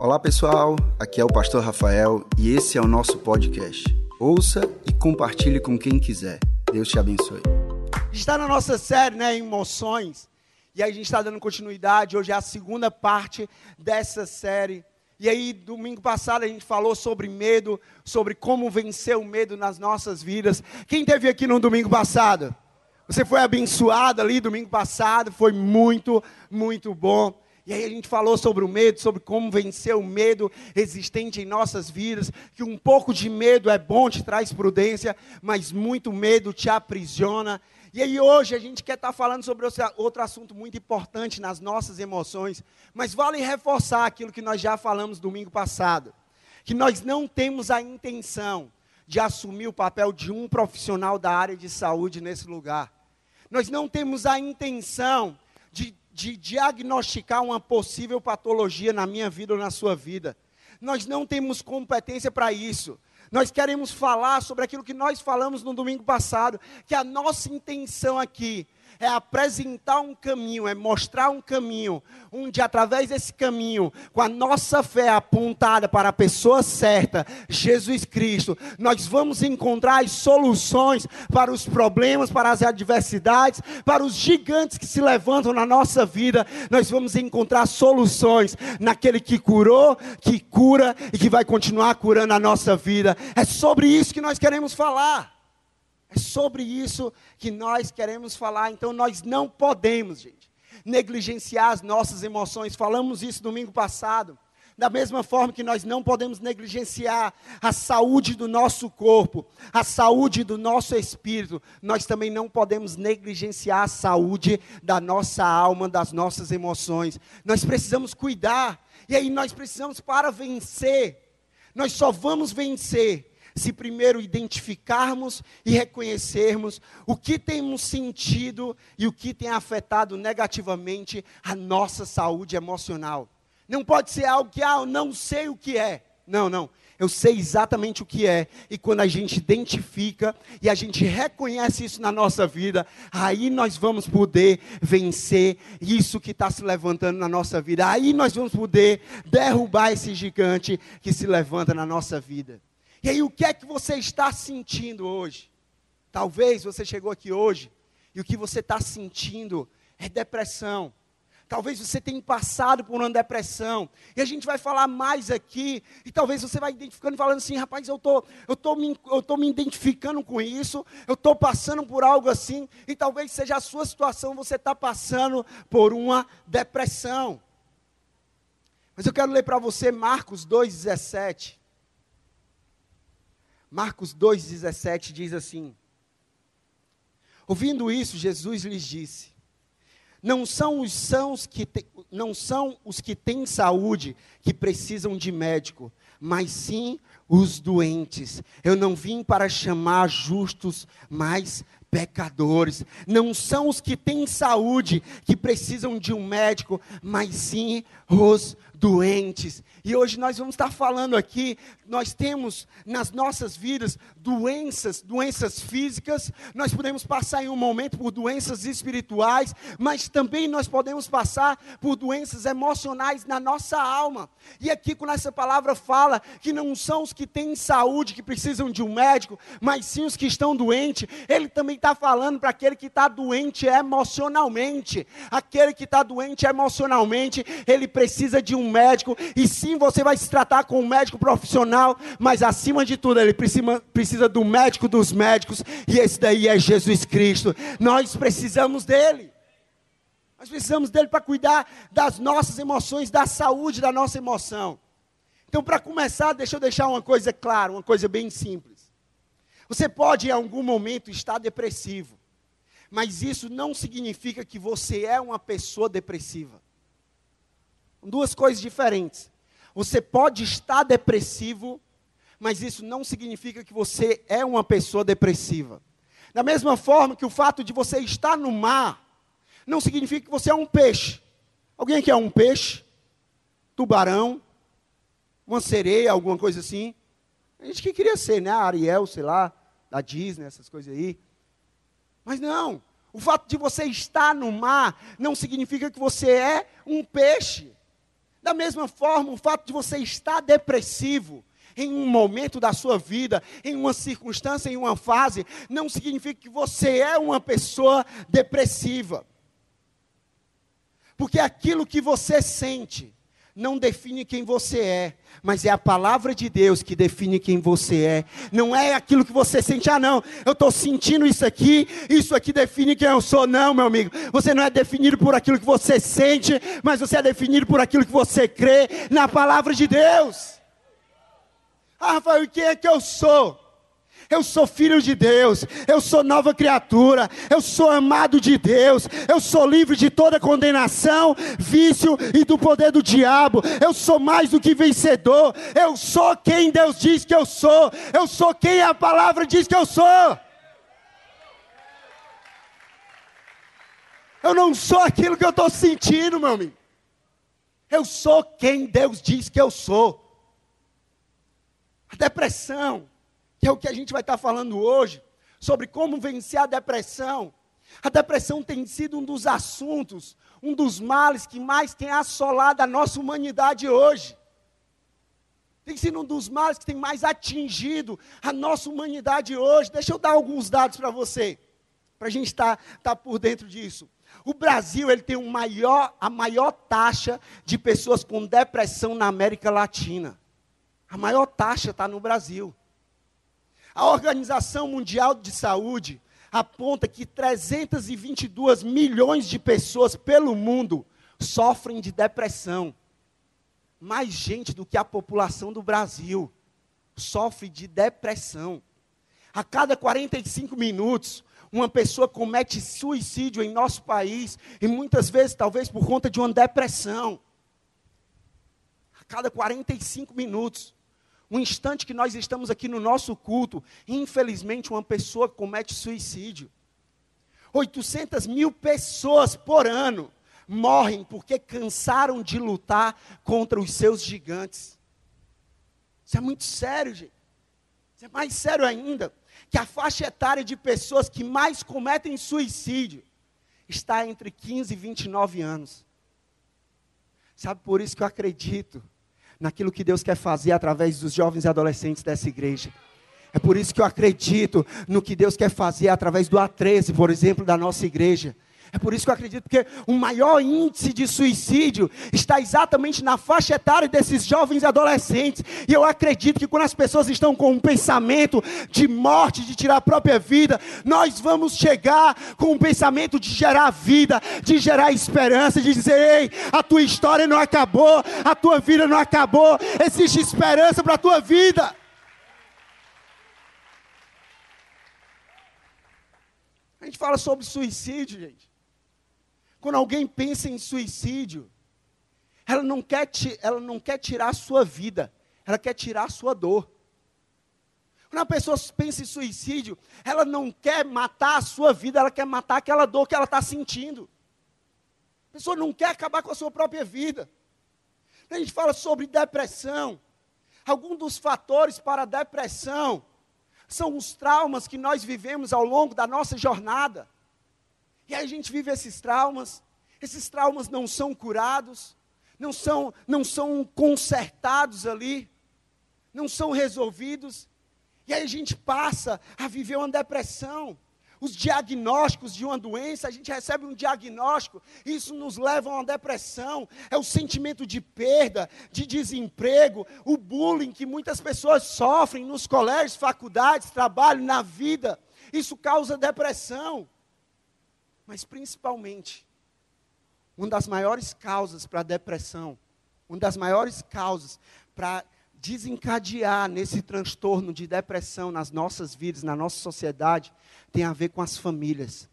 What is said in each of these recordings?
Olá pessoal, aqui é o Pastor Rafael e esse é o nosso podcast. Ouça e compartilhe com quem quiser. Deus te abençoe. Está na nossa série, né, Emoções. E a gente está dando continuidade. Hoje é a segunda parte dessa série. E aí, domingo passado, a gente falou sobre medo, sobre como vencer o medo nas nossas vidas. Quem teve aqui no domingo passado? Você foi abençoado ali domingo passado, foi muito, muito bom. E aí a gente falou sobre o medo, sobre como vencer o medo existente em nossas vidas, que um pouco de medo é bom, te traz prudência, mas muito medo te aprisiona. E aí hoje a gente quer estar falando sobre outro assunto muito importante nas nossas emoções, mas vale reforçar aquilo que nós já falamos domingo passado, que nós não temos a intenção de assumir o papel de um profissional da área de saúde nesse lugar. Nós não temos a intenção de diagnosticar uma possível patologia na minha vida ou na sua vida. Nós não temos competência para isso. Nós queremos falar sobre aquilo que nós falamos no domingo passado, que a nossa intenção aqui é apresentar um caminho, é mostrar um caminho, onde através desse caminho, com a nossa fé apontada para a pessoa certa, Jesus Cristo, nós vamos encontrar as soluções para os problemas, para as adversidades, para os gigantes que se levantam na nossa vida. Nós vamos encontrar soluções naquele que curou, que cura e que vai continuar curando a nossa vida. É sobre isso que nós queremos falar. É sobre isso que nós queremos falar. Então nós não podemos, gente, negligenciar as nossas emoções. Falamos isso domingo passado. Da mesma forma que nós não podemos negligenciar a saúde do nosso corpo, a saúde do nosso espírito, nós também não podemos negligenciar a saúde da nossa alma, das nossas emoções. Nós precisamos cuidar, e aí nós precisamos para vencer. Nós só vamos vencer se primeiro identificarmos e reconhecermos o que temos sentido e o que tem afetado negativamente a nossa saúde emocional. Não pode ser algo que, ah, eu não sei o que é. Não, não. Eu sei exatamente o que é. E quando a gente identifica e a gente reconhece isso na nossa vida, aí nós vamos poder vencer isso que está se levantando na nossa vida. Aí nós vamos poder derrubar esse gigante que se levanta na nossa vida. E aí, o que é que você está sentindo hoje? Talvez você chegou aqui hoje e o que você está sentindo é depressão. Talvez você tenha passado por uma depressão. E a gente vai falar mais aqui. E talvez você vai identificando e falando assim, rapaz, eu tô, eu tô me, eu tô me identificando com isso. Eu estou passando por algo assim. E talvez seja a sua situação, você está passando por uma depressão. Mas eu quero ler para você Marcos 2,17. Marcos 2,17 diz assim: Ouvindo isso, Jesus lhes disse: Não são os sãos que te, não são os que têm saúde que precisam de médico, mas sim os doentes. Eu não vim para chamar justos, mas pecadores. Não são os que têm saúde que precisam de um médico, mas sim os doentes. E hoje nós vamos estar falando aqui, nós temos nas nossas vidas doenças, doenças físicas, nós podemos passar em um momento por doenças espirituais, mas também nós podemos passar por doenças emocionais na nossa alma. E aqui com essa palavra fala que não são os que têm saúde que precisam de um médico, mas sim os que estão doentes. Ele também está falando para aquele que está doente emocionalmente. Aquele que está doente emocionalmente, ele precisa de um médico, e sim você vai se tratar com um médico profissional, mas acima de tudo, ele precisa, precisa do médico dos médicos, e esse daí é Jesus Cristo. Nós precisamos dele. Nós precisamos dele para cuidar das nossas emoções, da saúde da nossa emoção. Então, para começar, deixa eu deixar uma coisa clara, uma coisa bem simples. Você pode em algum momento estar depressivo, mas isso não significa que você é uma pessoa depressiva. Duas coisas diferentes. Você pode estar depressivo, mas isso não significa que você é uma pessoa depressiva. Da mesma forma que o fato de você estar no mar não significa que você é um peixe. Alguém aqui é um peixe? Tubarão? Uma sereia, alguma coisa assim? A gente que queria ser, né? A Ariel, sei lá, da Disney, essas coisas aí. Mas não. O fato de você estar no mar não significa que você é um peixe. Da mesma forma, o fato de você estar depressivo em um momento da sua vida, em uma circunstância, em uma fase, não significa que você é uma pessoa depressiva. Porque aquilo que você sente não define quem você é, mas é a palavra de Deus que define quem você é. Não é aquilo que você sente, ah, não, eu estou sentindo isso aqui, isso aqui define quem eu sou. Não, meu amigo, você não é definido por aquilo que você sente, mas você é definido por aquilo que você crê na palavra de Deus. Ah, Rafael, quem é que eu sou? Eu sou filho de Deus, eu sou nova criatura, eu sou amado de Deus, eu sou livre de toda condenação, vício e do poder do diabo. Eu sou mais do que vencedor, eu sou quem Deus diz que eu sou, eu sou quem a palavra diz que eu sou. Eu não sou aquilo que eu estou sentindo, meu amigo. Eu sou quem Deus diz que eu sou. A depressão, que é o que a gente vai estar falando hoje, sobre como vencer a depressão. A depressão tem sido um dos assuntos, um dos males que mais tem assolado a nossa humanidade hoje. Tem sido um dos males que tem mais atingido a nossa humanidade hoje. Deixa eu dar alguns dados para você, para a gente estar tá, tá por dentro disso. O Brasil ele tem um maior, a maior taxa de pessoas com depressão na América Latina. A maior taxa está no Brasil. A Organização Mundial de Saúde aponta que 322 milhões de pessoas pelo mundo sofrem de depressão. Mais gente do que a população do Brasil sofre de depressão. A cada 45 minutos, uma pessoa comete suicídio em nosso país, e muitas vezes, talvez por conta de uma depressão. A cada 45 minutos um instante que nós estamos aqui no nosso culto, infelizmente uma pessoa comete suicídio. 800 mil pessoas por ano morrem porque cansaram de lutar contra os seus gigantes. Isso é muito sério, gente. Isso é mais sério ainda, que a faixa etária de pessoas que mais cometem suicídio está entre 15 e 29 anos. Sabe por isso que eu acredito naquilo que Deus quer fazer através dos jovens e adolescentes dessa igreja. É por isso que eu acredito no que Deus quer fazer através do A13, por exemplo, da nossa igreja. É por isso que eu acredito que o maior índice de suicídio está exatamente na faixa etária desses jovens e adolescentes. E eu acredito que quando as pessoas estão com um pensamento de morte, de tirar a própria vida, nós vamos chegar com um pensamento de gerar vida, de gerar esperança, de dizer: ei, a tua história não acabou, a tua vida não acabou, existe esperança para a tua vida. A gente fala sobre suicídio, gente. Quando alguém pensa em suicídio, ela não quer, ela não quer tirar a sua vida, ela quer tirar a sua dor. Quando a pessoa pensa em suicídio, ela não quer matar a sua vida, ela quer matar aquela dor que ela está sentindo. A pessoa não quer acabar com a sua própria vida. A gente fala sobre depressão. Alguns dos fatores para a depressão são os traumas que nós vivemos ao longo da nossa jornada. E aí a gente vive esses traumas, esses traumas não são curados, não são, não são consertados ali, não são resolvidos. E aí a gente passa a viver uma depressão. Os diagnósticos de uma doença, a gente recebe um diagnóstico, isso nos leva a uma depressão. É o sentimento de perda, de desemprego, o bullying que muitas pessoas sofrem nos colégios, faculdades, trabalho, na vida. Isso causa depressão. Mas principalmente, uma das maiores causas para a depressão, uma das maiores causas para desencadear nesse transtorno de depressão nas nossas vidas, na nossa sociedade, tem a ver com as famílias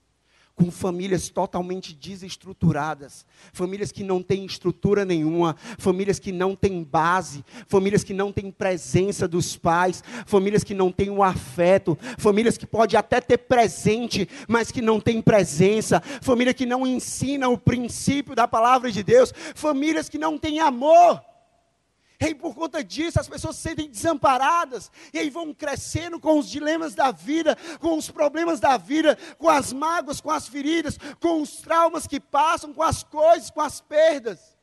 com famílias totalmente desestruturadas, famílias que não têm estrutura nenhuma, famílias que não têm base, famílias que não têm presença dos pais, famílias que não têm o afeto, famílias que pode até ter presente, mas que não têm presença, família que não ensina o princípio da palavra de Deus, famílias que não têm amor. E aí, por conta disso, as pessoas se sentem desamparadas. E aí vão crescendo com os dilemas da vida, com os problemas da vida, com as mágoas, com as feridas, com os traumas que passam, com as coisas, com as perdas.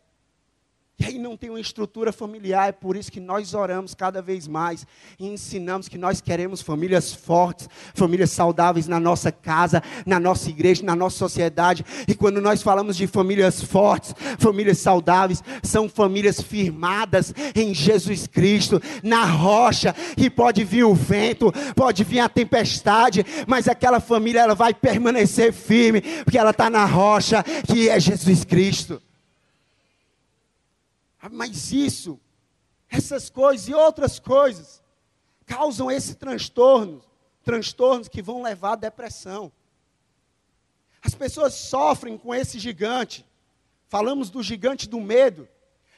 E aí não tem uma estrutura familiar, é por isso que nós oramos cada vez mais e ensinamos que nós queremos famílias fortes, famílias saudáveis na nossa casa, na nossa igreja, na nossa sociedade. E quando nós falamos de famílias fortes, famílias saudáveis, são famílias firmadas em Jesus Cristo, na rocha, e pode vir o vento, pode vir a tempestade, mas aquela família ela vai permanecer firme, porque ela está na rocha, que é Jesus Cristo. Ah, mas isso, essas coisas e outras coisas, causam esse transtorno, transtornos que vão levar à depressão. As pessoas sofrem com esse gigante. Falamos do gigante do medo,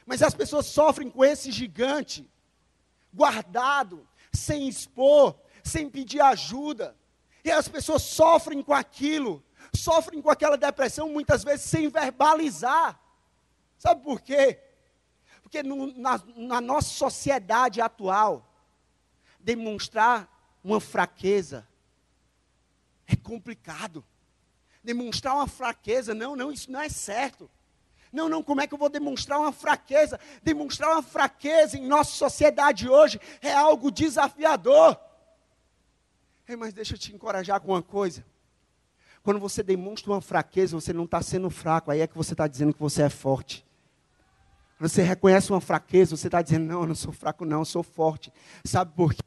mas as pessoas sofrem com esse gigante guardado, sem expor, sem pedir ajuda. E as pessoas sofrem com aquilo, sofrem com aquela depressão muitas vezes sem verbalizar. Sabe por quê? Porque no, na, na nossa sociedade atual, demonstrar uma fraqueza é complicado. Demonstrar uma fraqueza, não, não, isso não é certo. Não, não, como é que eu vou demonstrar uma fraqueza? Demonstrar uma fraqueza em nossa sociedade hoje é algo desafiador. Ei, mas deixa eu te encorajar com uma coisa. Quando você demonstra uma fraqueza, você não está sendo fraco, aí é que você está dizendo que você é forte. Você reconhece uma fraqueza, você está dizendo, não, eu não sou fraco, não, eu sou forte. Sabe por quê?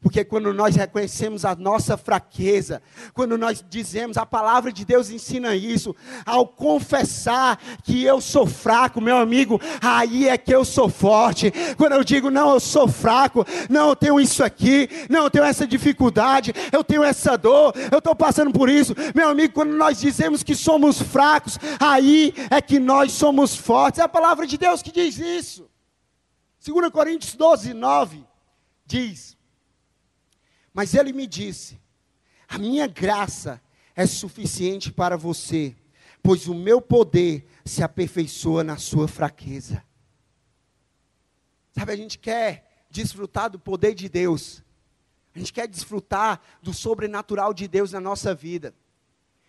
Porque quando nós reconhecemos a nossa fraqueza, quando nós dizemos, a palavra de Deus ensina isso, ao confessar que eu sou fraco, meu amigo, aí é que eu sou forte. Quando eu digo, não, eu sou fraco, não, eu tenho isso aqui, não, eu tenho essa dificuldade, eu tenho essa dor, eu estou passando por isso. Meu amigo, quando nós dizemos que somos fracos, aí é que nós somos fortes. É a palavra de Deus que diz isso. 2 Coríntios 12, 9 diz: Mas ele me disse: A minha graça é suficiente para você, pois o meu poder se aperfeiçoa na sua fraqueza. Sabe, a gente quer desfrutar do poder de Deus, a gente quer desfrutar do sobrenatural de Deus na nossa vida.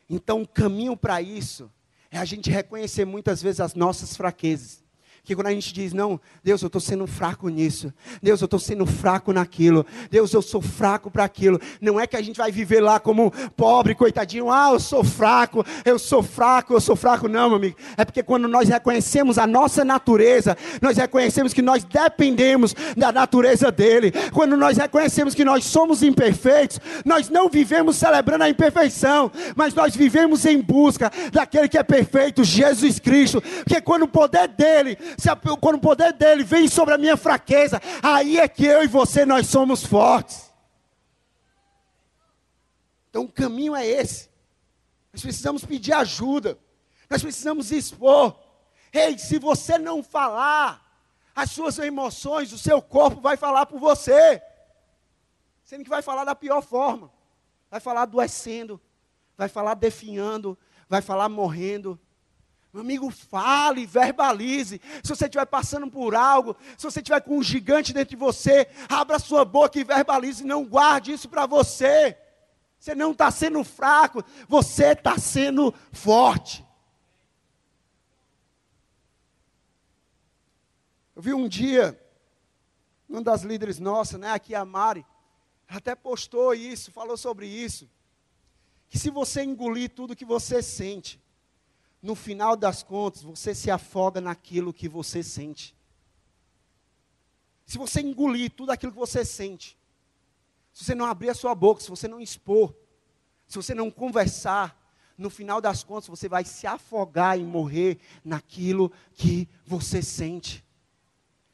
Então, o caminho para isso é a gente reconhecer muitas vezes as nossas fraquezas que quando a gente diz, não, Deus, eu estou sendo fraco nisso, Deus, eu estou sendo fraco naquilo, Deus, eu sou fraco para aquilo, não é que a gente vai viver lá como pobre, coitadinho, ah, eu sou fraco, eu sou fraco, eu sou fraco, não, meu amigo, é porque quando nós reconhecemos a nossa natureza, nós reconhecemos que nós dependemos da natureza dele, quando nós reconhecemos que nós somos imperfeitos, nós não vivemos celebrando a imperfeição, mas nós vivemos em busca daquele que é perfeito, Jesus Cristo, porque quando o poder dele se a, quando o poder dele vem sobre a minha fraqueza, aí é que eu e você nós somos fortes. Então o caminho é esse. Nós precisamos pedir ajuda. Nós precisamos expor. Ei, se você não falar, as suas emoções, o seu corpo vai falar por você. Sendo que vai falar da pior forma. Vai falar adoecendo, vai falar definhando, vai falar morrendo, meu amigo, fale, verbalize. Se você estiver passando por algo, se você estiver com um gigante dentro de você, abra sua boca e verbalize. Não guarde isso para você. Você não está sendo fraco, você está sendo forte. Eu vi um dia, uma das líderes nossas, né, aqui a Mari, até postou isso, falou sobre isso. Que se você engolir tudo que você sente, no final das contas, você se afoga naquilo que você sente. Se você engolir tudo aquilo que você sente, se você não abrir a sua boca, se você não expor, se você não conversar, no final das contas você vai se afogar e morrer naquilo que você sente.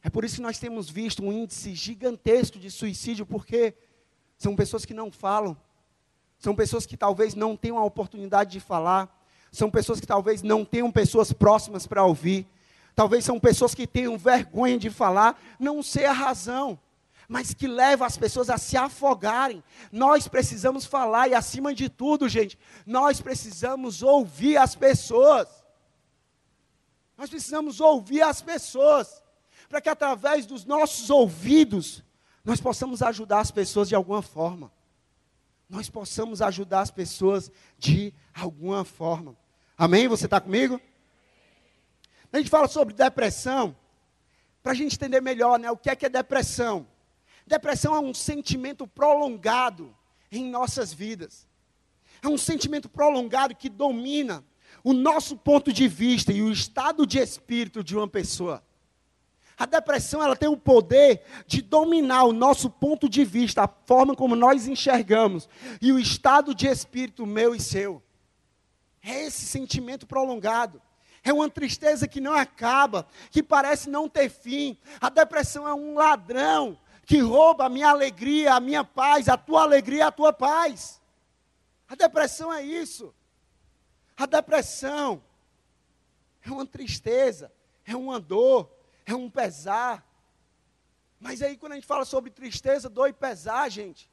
É por isso que nós temos visto um índice gigantesco de suicídio, porque são pessoas que não falam, são pessoas que talvez não tenham a oportunidade de falar, são pessoas que talvez não tenham pessoas próximas para ouvir. Talvez são pessoas que tenham vergonha de falar, não sei a razão, mas que leva as pessoas a se afogarem. Nós precisamos falar e acima de tudo, gente, nós precisamos ouvir as pessoas. Nós precisamos ouvir as pessoas, para que através dos nossos ouvidos nós possamos ajudar as pessoas de alguma forma. Nós possamos ajudar as pessoas de alguma forma. Amém? Você está comigo? A gente fala sobre depressão. para a gente entender melhor, né, o que é que é depressão. Depressão é um sentimento prolongado em nossas vidas. É um sentimento prolongado que domina o nosso ponto de vista e o estado de espírito de uma pessoa. A depressão ela tem o poder de dominar o nosso ponto de vista, a forma como nós enxergamos e o estado de espírito meu e seu. É esse sentimento prolongado. É uma tristeza que não acaba, que parece não ter fim. A depressão é um ladrão que rouba a minha alegria, a minha paz, a tua alegria, a tua paz. A depressão é isso. A depressão é uma tristeza, é uma dor, é um pesar. Mas aí quando a gente fala sobre tristeza, dor e pesar, gente,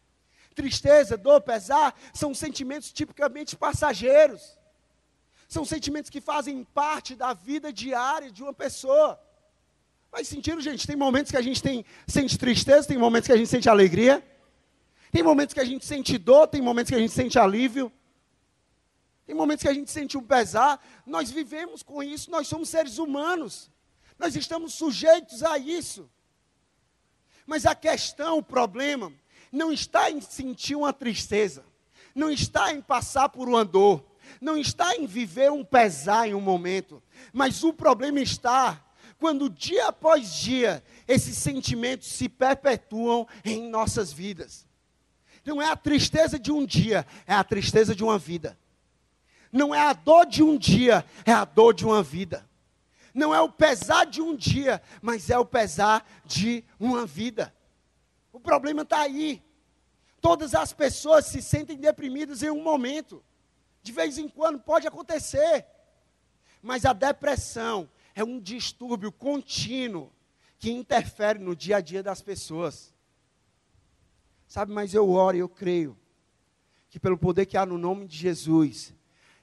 tristeza, dor, pesar são sentimentos tipicamente passageiros. São sentimentos que fazem parte da vida diária de uma pessoa. Faz sentido, gente? Tem momentos que a gente tem, sente tristeza, tem momentos que a gente sente alegria. Tem momentos que a gente sente dor, tem momentos que a gente sente alívio. Tem momentos que a gente sente um pesar. Nós vivemos com isso, nós somos seres humanos. Nós estamos sujeitos a isso. Mas a questão, o problema, não está em sentir uma tristeza, não está em passar por uma dor, não está em viver um pesar em um momento, mas o problema está quando dia após dia esses sentimentos se perpetuam em nossas vidas. Não é a tristeza de um dia, é a tristeza de uma vida. Não é a dor de um dia, é a dor de uma vida. Não é o pesar de um dia, mas é o pesar de uma vida. O problema está aí. Todas as pessoas se sentem deprimidas em um momento. De vez em quando pode acontecer. Mas a depressão é um distúrbio contínuo que interfere no dia a dia das pessoas. Sabe, mas eu oro e eu creio que pelo poder que há no nome de Jesus,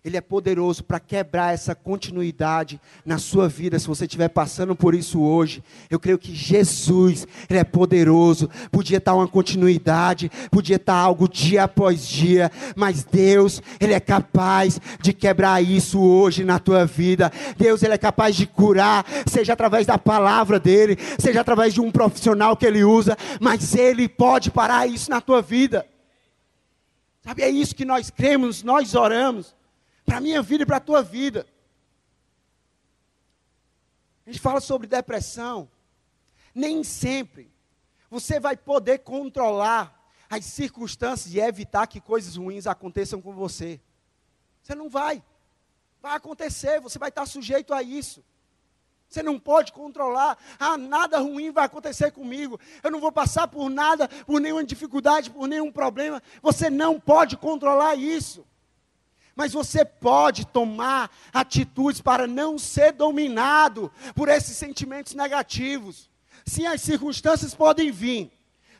ele é poderoso para quebrar essa continuidade na sua vida, se você estiver passando por isso hoje. Eu creio que Jesus, Ele é poderoso. Podia estar uma continuidade, podia estar algo dia após dia, mas Deus, Ele é capaz de quebrar isso hoje na tua vida. Deus, Ele é capaz de curar, seja através da palavra dEle, seja através de um profissional que Ele usa, mas Ele pode parar isso na tua vida. Sabe, é isso que nós cremos, nós oramos para a minha vida e para a tua vida. A gente fala sobre depressão. Nem sempre você vai poder controlar as circunstâncias e evitar que coisas ruins aconteçam com você. Você não vai. Vai acontecer, você vai estar sujeito a isso. Você não pode controlar. Ah, nada ruim vai acontecer comigo. Eu não vou passar por nada, por nenhuma dificuldade, por nenhum problema. Você não pode controlar isso mas você pode tomar atitudes para não ser dominado por esses sentimentos negativos. Sim, as circunstâncias podem vir,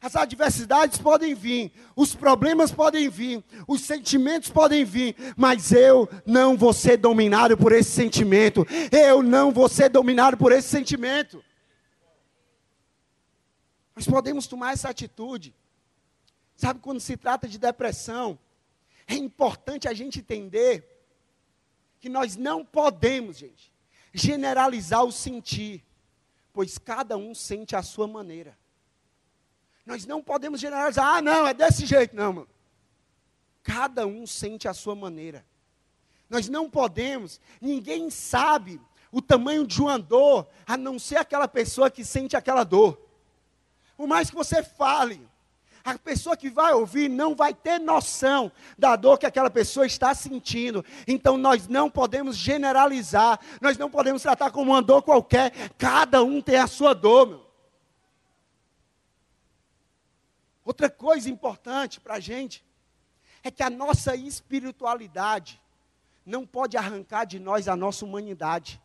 as adversidades podem vir, os problemas podem vir, os sentimentos podem vir, mas eu não vou ser dominado por esse sentimento. Eu não vou ser dominado por esse sentimento. Nós podemos tomar essa atitude. Sabe quando se trata de depressão? É importante a gente entender que nós não podemos, gente, generalizar o sentir, pois cada um sente a sua maneira. Nós não podemos generalizar, ah, não, é desse jeito, não, mano. Cada um sente a sua maneira. Nós não podemos, ninguém sabe o tamanho de uma dor, a não ser aquela pessoa que sente aquela dor. Por mais que você fale, a pessoa que vai ouvir não vai ter noção da dor que aquela pessoa está sentindo. Então nós não podemos generalizar, nós não podemos tratar como uma dor qualquer. Cada um tem a sua dor, meu. Outra coisa importante para a gente é que a nossa espiritualidade não pode arrancar de nós a nossa humanidade.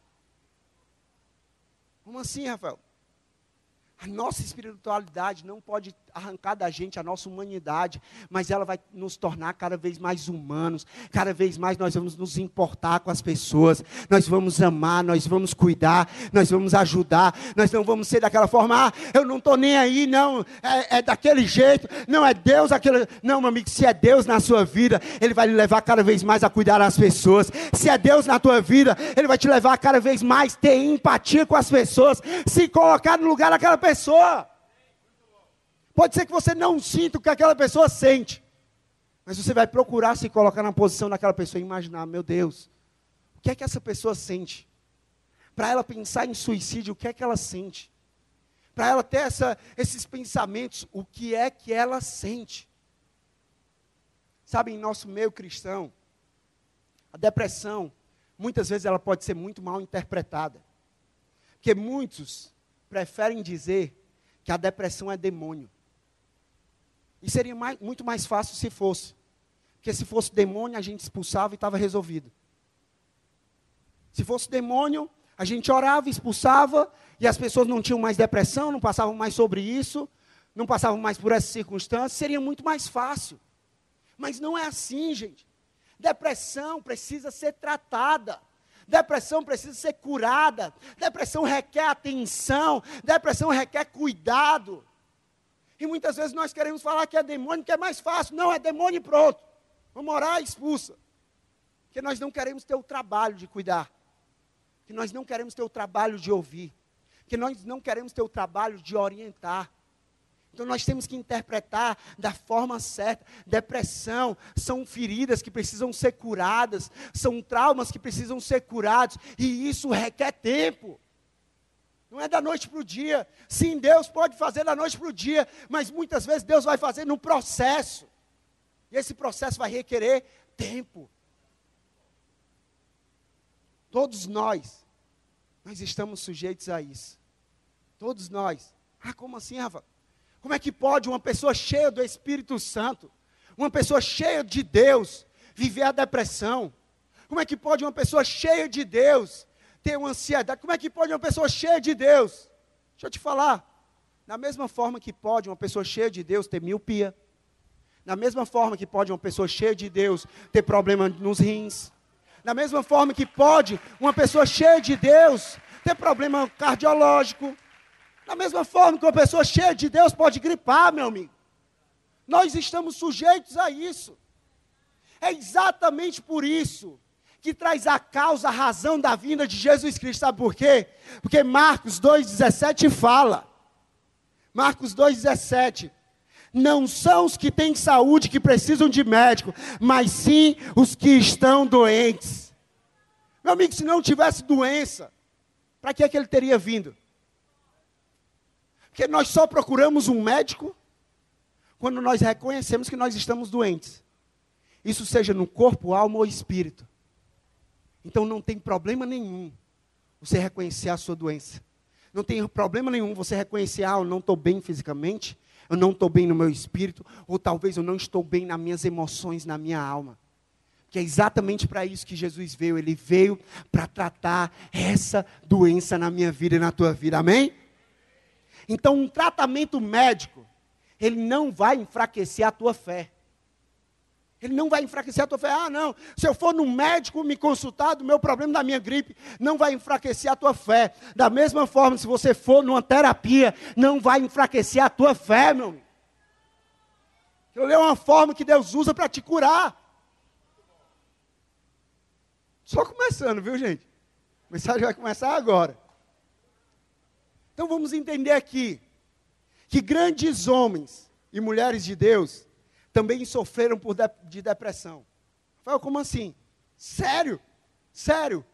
Como assim, Rafael? A nossa espiritualidade não pode arrancar da gente a nossa humanidade, mas ela vai nos tornar cada vez mais humanos. Cada vez mais nós vamos nos importar com as pessoas, nós vamos amar, nós vamos cuidar, nós vamos ajudar. Nós não vamos ser daquela forma, ah, eu não estou nem aí, não, é, é, daquele jeito, não é Deus aquele. Não, meu amigo, se é Deus na sua vida, Ele vai lhe levar cada vez mais a cuidar das pessoas. Se é Deus na tua vida, Ele vai te levar cada vez mais ter empatia com as pessoas, se colocar no lugar daquela pessoa. Pode ser que você não sinta o que aquela pessoa sente. Mas você vai procurar se colocar na posição daquela pessoa e imaginar, meu Deus, o que é que essa pessoa sente? Para ela pensar em suicídio, o que é que ela sente? Para ela ter essa, esses pensamentos, o que é que ela sente? Sabe, em nosso meio cristão, a depressão, muitas vezes ela pode ser muito mal interpretada. Porque muitos preferem dizer que a depressão é demônio. E seria mais, muito mais fácil se fosse. Porque se fosse demônio, a gente expulsava e estava resolvido. Se fosse demônio, a gente orava, expulsava, e as pessoas não tinham mais depressão, não passavam mais sobre isso, não passavam mais por essas circunstâncias, seria muito mais fácil. Mas não é assim, gente. Depressão precisa ser tratada. Depressão precisa ser curada. Depressão requer atenção. Depressão requer cuidado. E muitas vezes nós queremos falar que é demônio, que é mais fácil. Não, é demônio e pronto. Vamos orar e expulsa. Porque nós não queremos ter o trabalho de cuidar. Que nós não queremos ter o trabalho de ouvir. Que nós não queremos ter o trabalho de orientar. Então nós temos que interpretar da forma certa. Depressão são feridas que precisam ser curadas, são traumas que precisam ser curados, e isso requer tempo. Não é da noite para o dia. Sim, Deus pode fazer da noite para o dia, mas muitas vezes Deus vai fazer no processo. E esse processo vai requerer tempo. Todos nós, nós estamos sujeitos a isso. Todos nós. Ah, como assim, Rafa? Como é que pode uma pessoa cheia do Espírito Santo, uma pessoa cheia de Deus, viver a depressão? Como é que pode uma pessoa cheia de Deus ter uma ansiedade? Como é que pode uma pessoa cheia de Deus? Deixa eu te falar. Da mesma forma que pode uma pessoa cheia de Deus ter miopia, da mesma forma que pode uma pessoa cheia de Deus ter problema nos rins, da mesma forma que pode uma pessoa cheia de Deus ter problema cardiológico, da mesma forma que uma pessoa cheia de Deus pode gripar, meu amigo. Nós estamos sujeitos a isso. É exatamente por isso que traz a causa, a razão da vinda de Jesus Cristo. Sabe por quê? Porque Marcos 2,17 fala. Marcos 2,17. Não são os que têm saúde que precisam de médico, mas sim os que estão doentes. Meu amigo, se não tivesse doença, para que, é que ele teria vindo? Porque nós só procuramos um médico quando nós reconhecemos que nós estamos doentes. Isso seja no corpo, alma ou espírito. Então não tem problema nenhum você reconhecer a sua doença. Não tem problema nenhum você reconhecer, ah, eu não estou bem fisicamente, eu não estou bem no meu espírito, ou talvez eu não estou bem nas minhas emoções, na minha alma. Que é exatamente para isso que Jesus veio. Ele veio para tratar essa doença na minha vida e na tua vida. Amém? Então, um tratamento médico, ele não vai enfraquecer a tua fé. Ele não vai enfraquecer a tua fé. Ah, não. Se eu for no médico me consultar do meu problema da minha gripe, não vai enfraquecer a tua fé. Da mesma forma, se você for numa terapia, não vai enfraquecer a tua fé, meu amigo. Aquilo é uma forma que Deus usa para te curar. Só começando, viu, gente? A mensagem vai começar agora. Então vamos entender aqui que grandes homens e mulheres de Deus também sofreram por de, de depressão. Fala, como assim? Sério? Sério?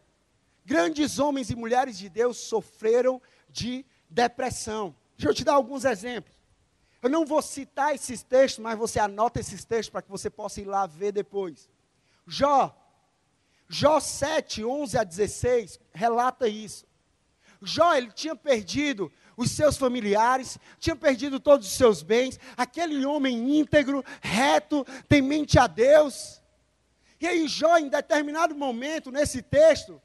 Grandes homens e mulheres de Deus sofreram de depressão. Deixa eu te dar alguns exemplos. Eu não vou citar esses textos, mas você anota esses textos para que você possa ir lá ver depois. Jó, Jó 7, 11 a 16, relata isso. Jó, ele tinha perdido os seus familiares, tinha perdido todos os seus bens, aquele homem íntegro, reto, temente a Deus. E aí Jó, em determinado momento, nesse texto,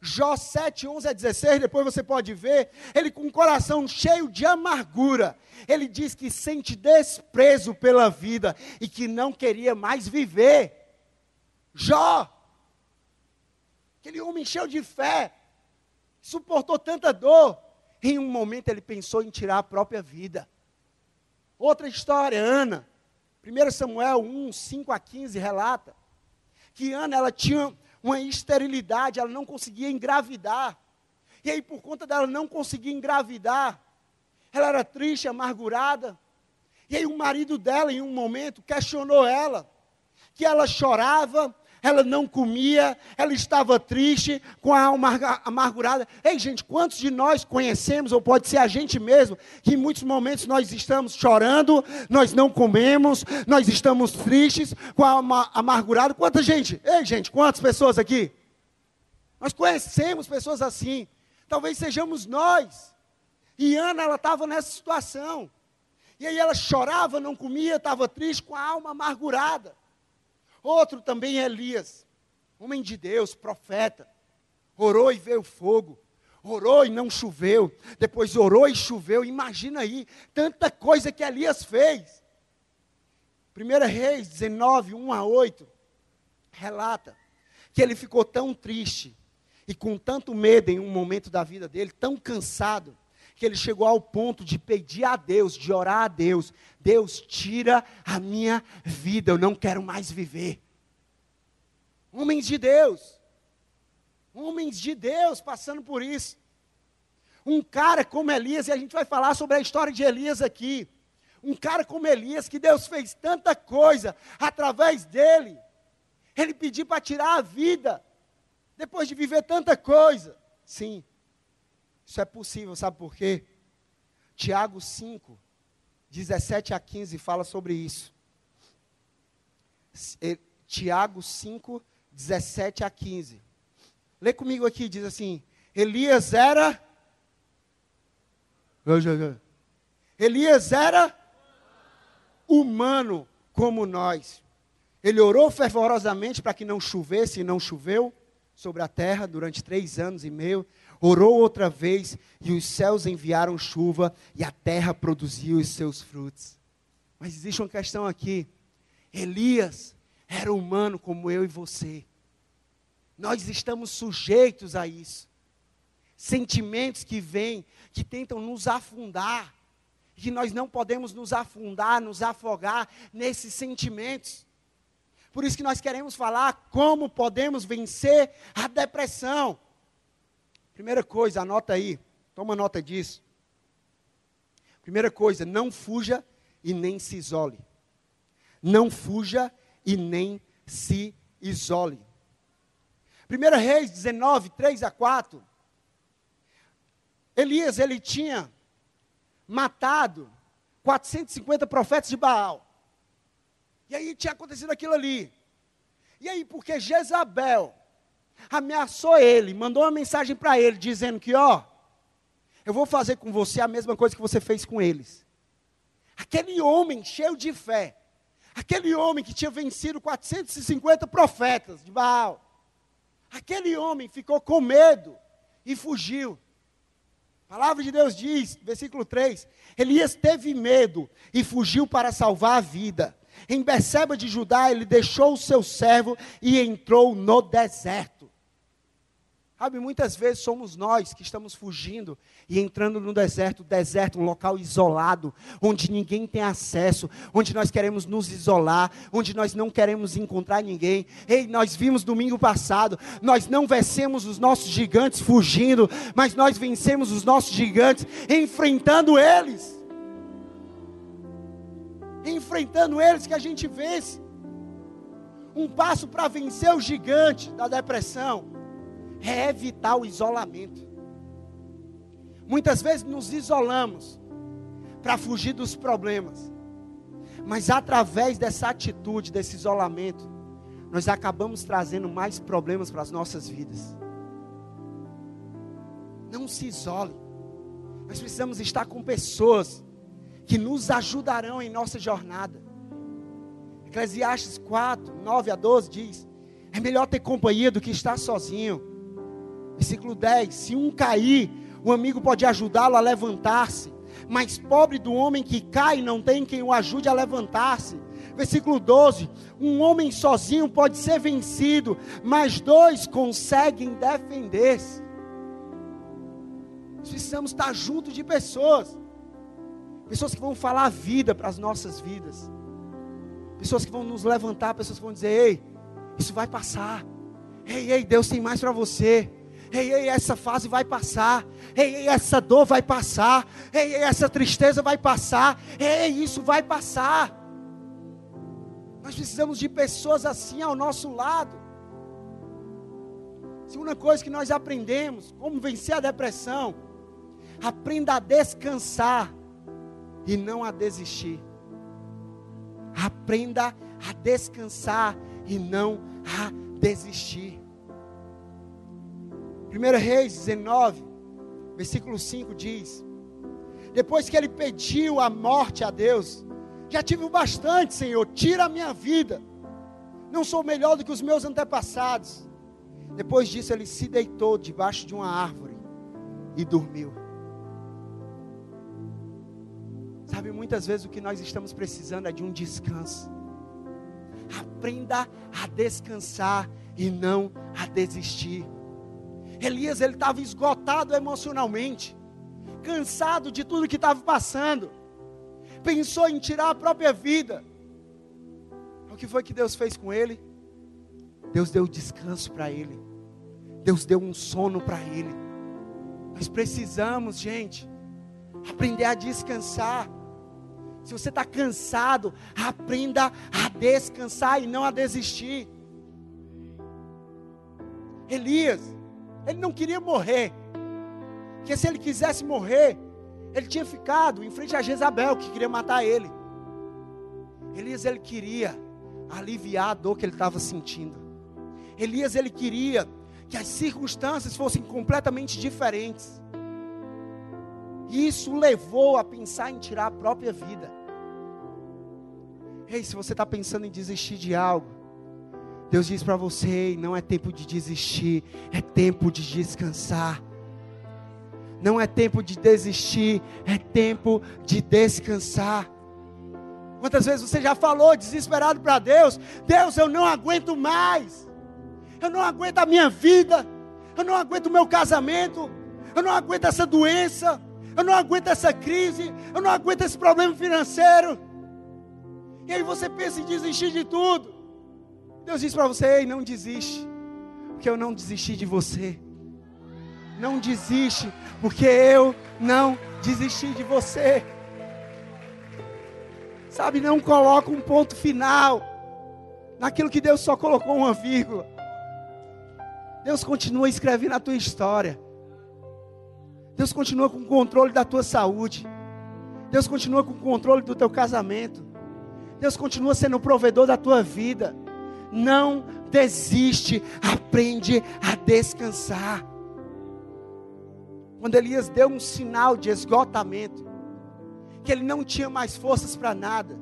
Jó 7, 11 a 16, depois você pode ver, ele com o coração cheio de amargura, ele diz que sente desprezo pela vida e que não queria mais viver. Jó, aquele homem cheio de fé, suportou tanta dor, em um momento ele pensou em tirar a própria vida. Outra história, Ana, 1 Samuel 1, 5 a 15 relata que Ana ela tinha uma esterilidade, ela não conseguia engravidar. E aí, por conta dela não conseguir engravidar, ela era triste, amargurada. E aí, o marido dela, em um momento, questionou ela, que ela chorava, ela não comia, ela estava triste, com a alma amargurada. Ei, gente, quantos de nós conhecemos, ou pode ser a gente mesmo, que em muitos momentos nós estamos chorando, nós não comemos, nós estamos tristes, com a alma amargurada? Quanta gente? Ei, gente, quantas pessoas aqui? Nós conhecemos pessoas assim. Talvez sejamos nós. E Ana, ela estava nessa situação. E aí ela chorava, não comia, estava triste, com a alma amargurada. Outro também é Elias, homem de Deus, profeta. Orou e veio fogo. Orou e não choveu. Depois orou e choveu. Imagina aí, tanta coisa que Elias fez. 1 Reis 19, 1 a 8, relata que ele ficou tão triste e com tanto medo em um momento da vida dele, tão cansado, que ele chegou ao ponto de pedir a Deus, de orar a Deus: Deus, tira a minha vida, eu não quero mais viver. Homens de Deus, homens de Deus passando por isso. Um cara como Elias, e a gente vai falar sobre a história de Elias aqui. Um cara como Elias, que Deus fez tanta coisa através dele. Ele pediu para tirar a vida, depois de viver tanta coisa. Sim, isso é possível, sabe por quê? Tiago 5, 17 a 15 fala sobre isso. Tiago 5, 17 a 15. Lê comigo aqui, diz assim: Elias era. Elias era humano como nós. Ele orou fervorosamente para que não chovesse e não choveu sobre a terra durante três anos e meio. Orou outra vez e os céus enviaram chuva e a terra produziu os seus frutos. Mas existe uma questão aqui. Elias era humano como eu e você. Nós estamos sujeitos a isso. Sentimentos que vêm, que tentam nos afundar. Que nós não podemos nos afundar, nos afogar nesses sentimentos. Por isso que nós queremos falar como podemos vencer a depressão. Primeira coisa, anota aí, toma nota disso. Primeira coisa, não fuja e nem se isole. Não fuja e nem se isole. 1 Reis 19, 3 a 4. Elias, ele tinha matado 450 profetas de Baal. E aí tinha acontecido aquilo ali. E aí, porque Jezabel ameaçou ele, mandou uma mensagem para ele, dizendo que, ó, eu vou fazer com você a mesma coisa que você fez com eles. Aquele homem cheio de fé, aquele homem que tinha vencido 450 profetas de Baal, aquele homem ficou com medo e fugiu. A palavra de Deus diz, versículo 3: Elias teve medo e fugiu para salvar a vida. Em Beceba de Judá, ele deixou o seu servo e entrou no deserto. Sabe, muitas vezes somos nós que estamos fugindo e entrando no deserto, deserto, um local isolado, onde ninguém tem acesso, onde nós queremos nos isolar, onde nós não queremos encontrar ninguém. Ei, nós vimos domingo passado, nós não vencemos os nossos gigantes fugindo, mas nós vencemos os nossos gigantes enfrentando eles. Enfrentando eles que a gente vence. Um passo para vencer o gigante da depressão é evitar o isolamento. Muitas vezes nos isolamos para fugir dos problemas, mas através dessa atitude, desse isolamento, nós acabamos trazendo mais problemas para as nossas vidas. Não se isole. Nós precisamos estar com pessoas que nos ajudarão em nossa jornada. Eclesiastes 4, 9 a 12 diz: É melhor ter companhia do que estar sozinho. Versículo 10: Se um cair, o amigo pode ajudá-lo a levantar-se. Mas pobre do homem que cai, não tem quem o ajude a levantar-se. Versículo 12: Um homem sozinho pode ser vencido, mas dois conseguem defender-se. Precisamos estar junto de pessoas, pessoas que vão falar a vida para as nossas vidas, pessoas que vão nos levantar, pessoas que vão dizer: Ei, isso vai passar. Ei, ei, Deus tem mais para você. Ei, ei, essa fase vai passar. Ei, ei, essa dor vai passar. Ei, ei, essa tristeza vai passar. Ei, isso vai passar. Nós precisamos de pessoas assim ao nosso lado. Segunda coisa que nós aprendemos, como vencer a depressão. Aprenda a descansar e não a desistir. Aprenda a descansar e não a desistir. 1 Reis 19, versículo 5 diz: Depois que ele pediu a morte a Deus, já tive o bastante, Senhor, tira a minha vida. Não sou melhor do que os meus antepassados. Depois disso, ele se deitou debaixo de uma árvore e dormiu. Sabe, muitas vezes o que nós estamos precisando é de um descanso. Aprenda a descansar e não a desistir. Elias ele estava esgotado emocionalmente, cansado de tudo que estava passando. Pensou em tirar a própria vida. O que foi que Deus fez com ele? Deus deu descanso para ele. Deus deu um sono para ele. Nós precisamos, gente, aprender a descansar. Se você está cansado, aprenda a descansar e não a desistir. Elias, ele não queria morrer. Porque se ele quisesse morrer, ele tinha ficado em frente a Jezabel, que queria matar ele. Elias, ele queria aliviar a dor que ele estava sentindo. Elias, ele queria que as circunstâncias fossem completamente diferentes. E isso levou a pensar em tirar a própria vida. Ei, se você está pensando em desistir de algo, Deus diz para você: não é tempo de desistir, é tempo de descansar. Não é tempo de desistir, é tempo de descansar. Quantas vezes você já falou desesperado para Deus: Deus, eu não aguento mais, eu não aguento a minha vida, eu não aguento o meu casamento, eu não aguento essa doença, eu não aguento essa crise, eu não aguento esse problema financeiro. E aí você pensa em desistir de tudo. Deus diz para você: Ei, não desiste, porque eu não desisti de você. Não desiste, porque eu não desisti de você. Sabe, não coloca um ponto final naquilo que Deus só colocou uma vírgula. Deus continua escrevendo a tua história. Deus continua com o controle da tua saúde. Deus continua com o controle do teu casamento. Deus continua sendo o provedor da tua vida. Não desiste, aprende a descansar. Quando Elias deu um sinal de esgotamento, que ele não tinha mais forças para nada,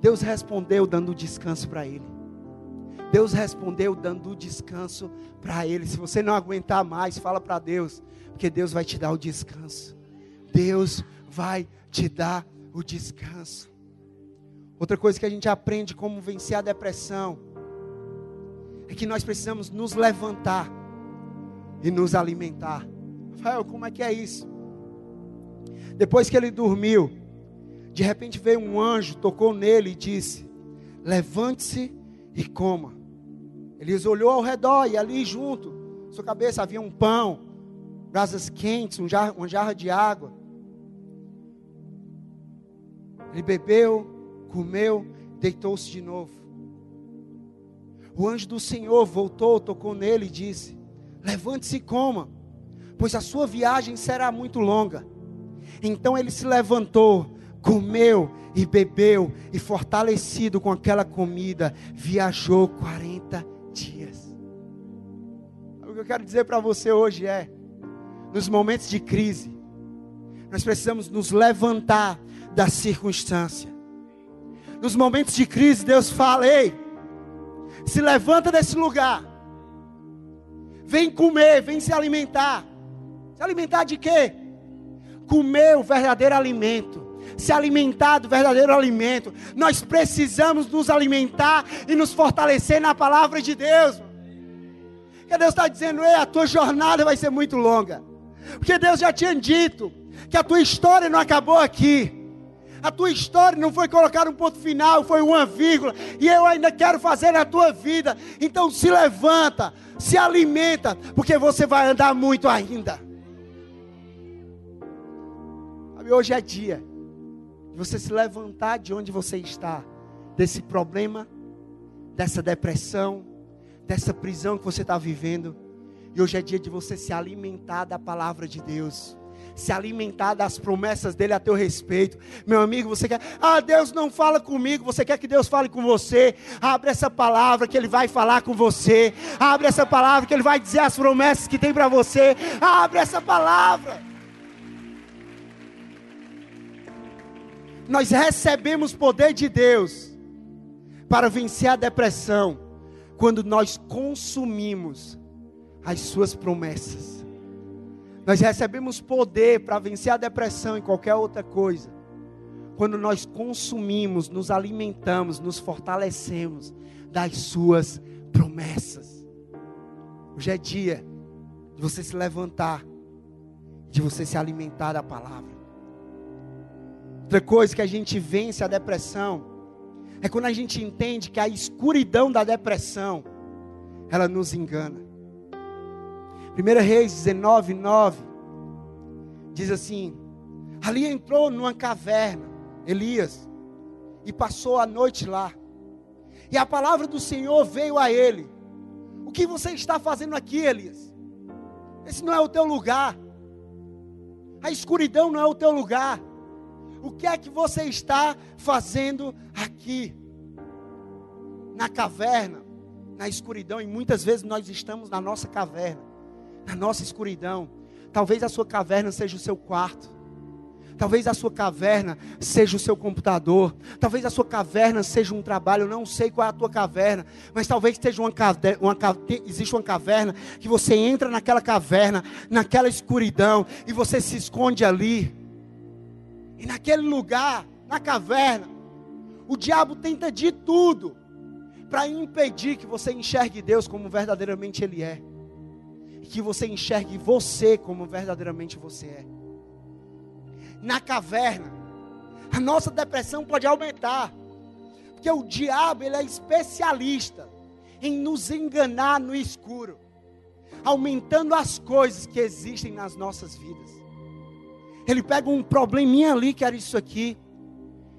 Deus respondeu dando descanso para ele. Deus respondeu dando descanso para ele. Se você não aguentar mais, fala para Deus, porque Deus vai te dar o descanso. Deus vai te dar o descanso. Outra coisa que a gente aprende como vencer a depressão é que nós precisamos nos levantar e nos alimentar. Rafael, como é que é isso? Depois que ele dormiu, de repente veio um anjo, tocou nele e disse: Levante-se e coma. Elias olhou ao redor e ali junto, sua cabeça havia um pão, brasas quentes, um uma jarra de água. Ele bebeu, comeu, deitou-se de novo. O anjo do Senhor voltou, tocou nele e disse: Levante-se e coma, pois a sua viagem será muito longa. Então ele se levantou, comeu e bebeu, e fortalecido com aquela comida, viajou 40 dias. O que eu quero dizer para você hoje é: nos momentos de crise, nós precisamos nos levantar da circunstância nos momentos de crise, Deus fala: ei, se levanta desse lugar, Vem comer, vem se alimentar. Se alimentar de quê? Comer o verdadeiro alimento. Se alimentar do verdadeiro alimento. Nós precisamos nos alimentar e nos fortalecer na palavra de Deus. Que Deus está dizendo, Ei, a tua jornada vai ser muito longa. Porque Deus já tinha dito que a tua história não acabou aqui. A tua história não foi colocar um ponto final, foi uma vírgula. E eu ainda quero fazer na tua vida. Então se levanta, se alimenta, porque você vai andar muito ainda. Hoje é dia de você se levantar de onde você está, desse problema, dessa depressão, dessa prisão que você está vivendo. E hoje é dia de você se alimentar da palavra de Deus se alimentar das promessas dele a teu respeito. Meu amigo, você quer, ah, Deus não fala comigo, você quer que Deus fale com você? Abre essa palavra que ele vai falar com você. Abre essa palavra que ele vai dizer as promessas que tem para você. Abre essa palavra. Nós recebemos poder de Deus para vencer a depressão quando nós consumimos as suas promessas. Nós recebemos poder para vencer a depressão e qualquer outra coisa. Quando nós consumimos, nos alimentamos, nos fortalecemos das suas promessas. Hoje é dia de você se levantar, de você se alimentar da palavra. Outra coisa que a gente vence a depressão é quando a gente entende que a escuridão da depressão ela nos engana. 1 Reis 19, 9 diz assim: Ali entrou numa caverna Elias e passou a noite lá. E a palavra do Senhor veio a ele: O que você está fazendo aqui, Elias? Esse não é o teu lugar. A escuridão não é o teu lugar. O que é que você está fazendo aqui? Na caverna, na escuridão, e muitas vezes nós estamos na nossa caverna na nossa escuridão. Talvez a sua caverna seja o seu quarto. Talvez a sua caverna seja o seu computador. Talvez a sua caverna seja um trabalho. Eu não sei qual é a tua caverna. Mas talvez seja uma caverna, uma, existe uma caverna que você entra naquela caverna, naquela escuridão, e você se esconde ali. E naquele lugar, na caverna, o diabo tenta de tudo para impedir que você enxergue Deus como verdadeiramente Ele é e que você enxergue você como verdadeiramente você é. Na caverna, a nossa depressão pode aumentar, porque o diabo ele é especialista em nos enganar no escuro, aumentando as coisas que existem nas nossas vidas. Ele pega um probleminha ali que era isso aqui,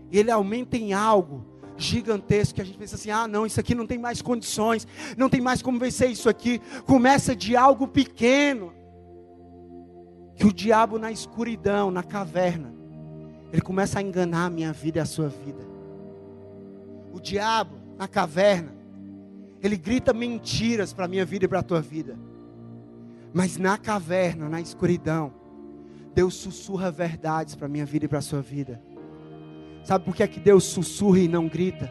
e ele aumenta em algo gigantesco que a gente pensa assim: ah, não, isso aqui não tem mais condições, não tem mais como vencer isso aqui. Começa de algo pequeno. Que o diabo na escuridão, na caverna, ele começa a enganar a minha vida e a sua vida. O diabo na caverna, ele grita mentiras para a minha vida e para a tua vida. Mas na caverna, na escuridão, Deus sussurra verdades para a minha vida e para a sua vida. Sabe por que é que Deus sussurra e não grita?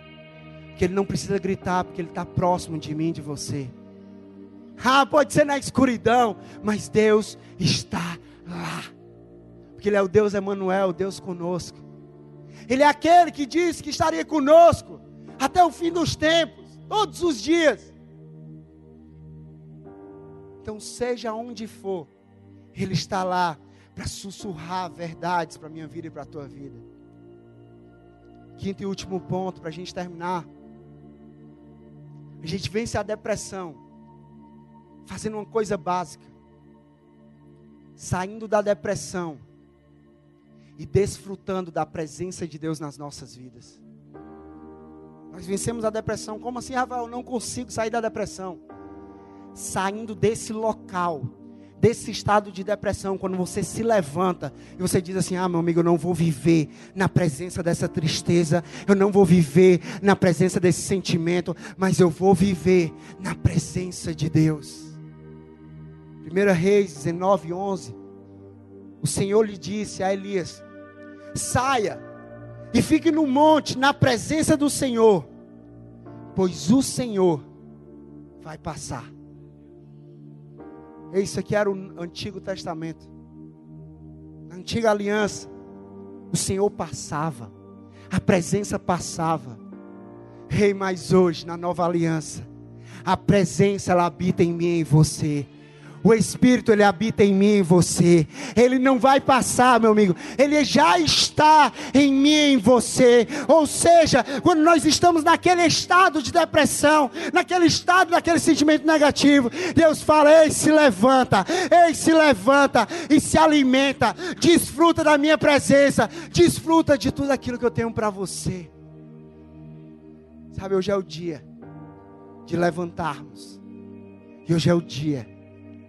Porque Ele não precisa gritar, porque Ele está próximo de mim, de você. Ah, pode ser na escuridão, mas Deus está lá. Porque Ele é o Deus Emanuel, Deus conosco. Ele é aquele que disse que estaria conosco até o fim dos tempos, todos os dias. Então, seja onde for, Ele está lá para sussurrar verdades para a minha vida e para a tua vida. Quinto e último ponto para a gente terminar. A gente vence a depressão fazendo uma coisa básica. Saindo da depressão e desfrutando da presença de Deus nas nossas vidas. Nós vencemos a depressão. Como assim, Rafael? Eu não consigo sair da depressão. Saindo desse local desse estado de depressão, quando você se levanta e você diz assim: Ah, meu amigo, eu não vou viver na presença dessa tristeza, eu não vou viver na presença desse sentimento, mas eu vou viver na presença de Deus. 1 Reis 19, 11. O Senhor lhe disse a Elias: Saia e fique no monte, na presença do Senhor, pois o Senhor vai passar Isso aqui era o Antigo Testamento. Na antiga aliança, o Senhor passava, a presença passava. Rei, mas hoje, na nova aliança, a presença ela habita em mim e em você. O Espírito ele habita em mim e você. Ele não vai passar, meu amigo. Ele já está em mim e em você. Ou seja, quando nós estamos naquele estado de depressão, naquele estado, naquele sentimento negativo, Deus fala: "Ei, se levanta, ei, se levanta e se alimenta. Desfruta da minha presença, desfruta de tudo aquilo que eu tenho para você." Sabe, hoje é o dia de levantarmos. E hoje é o dia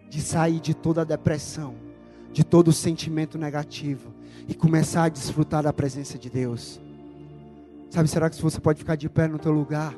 de sair de toda a depressão, de todo o sentimento negativo e começar a desfrutar da presença de Deus. Sabe, será que você pode ficar de pé no teu lugar?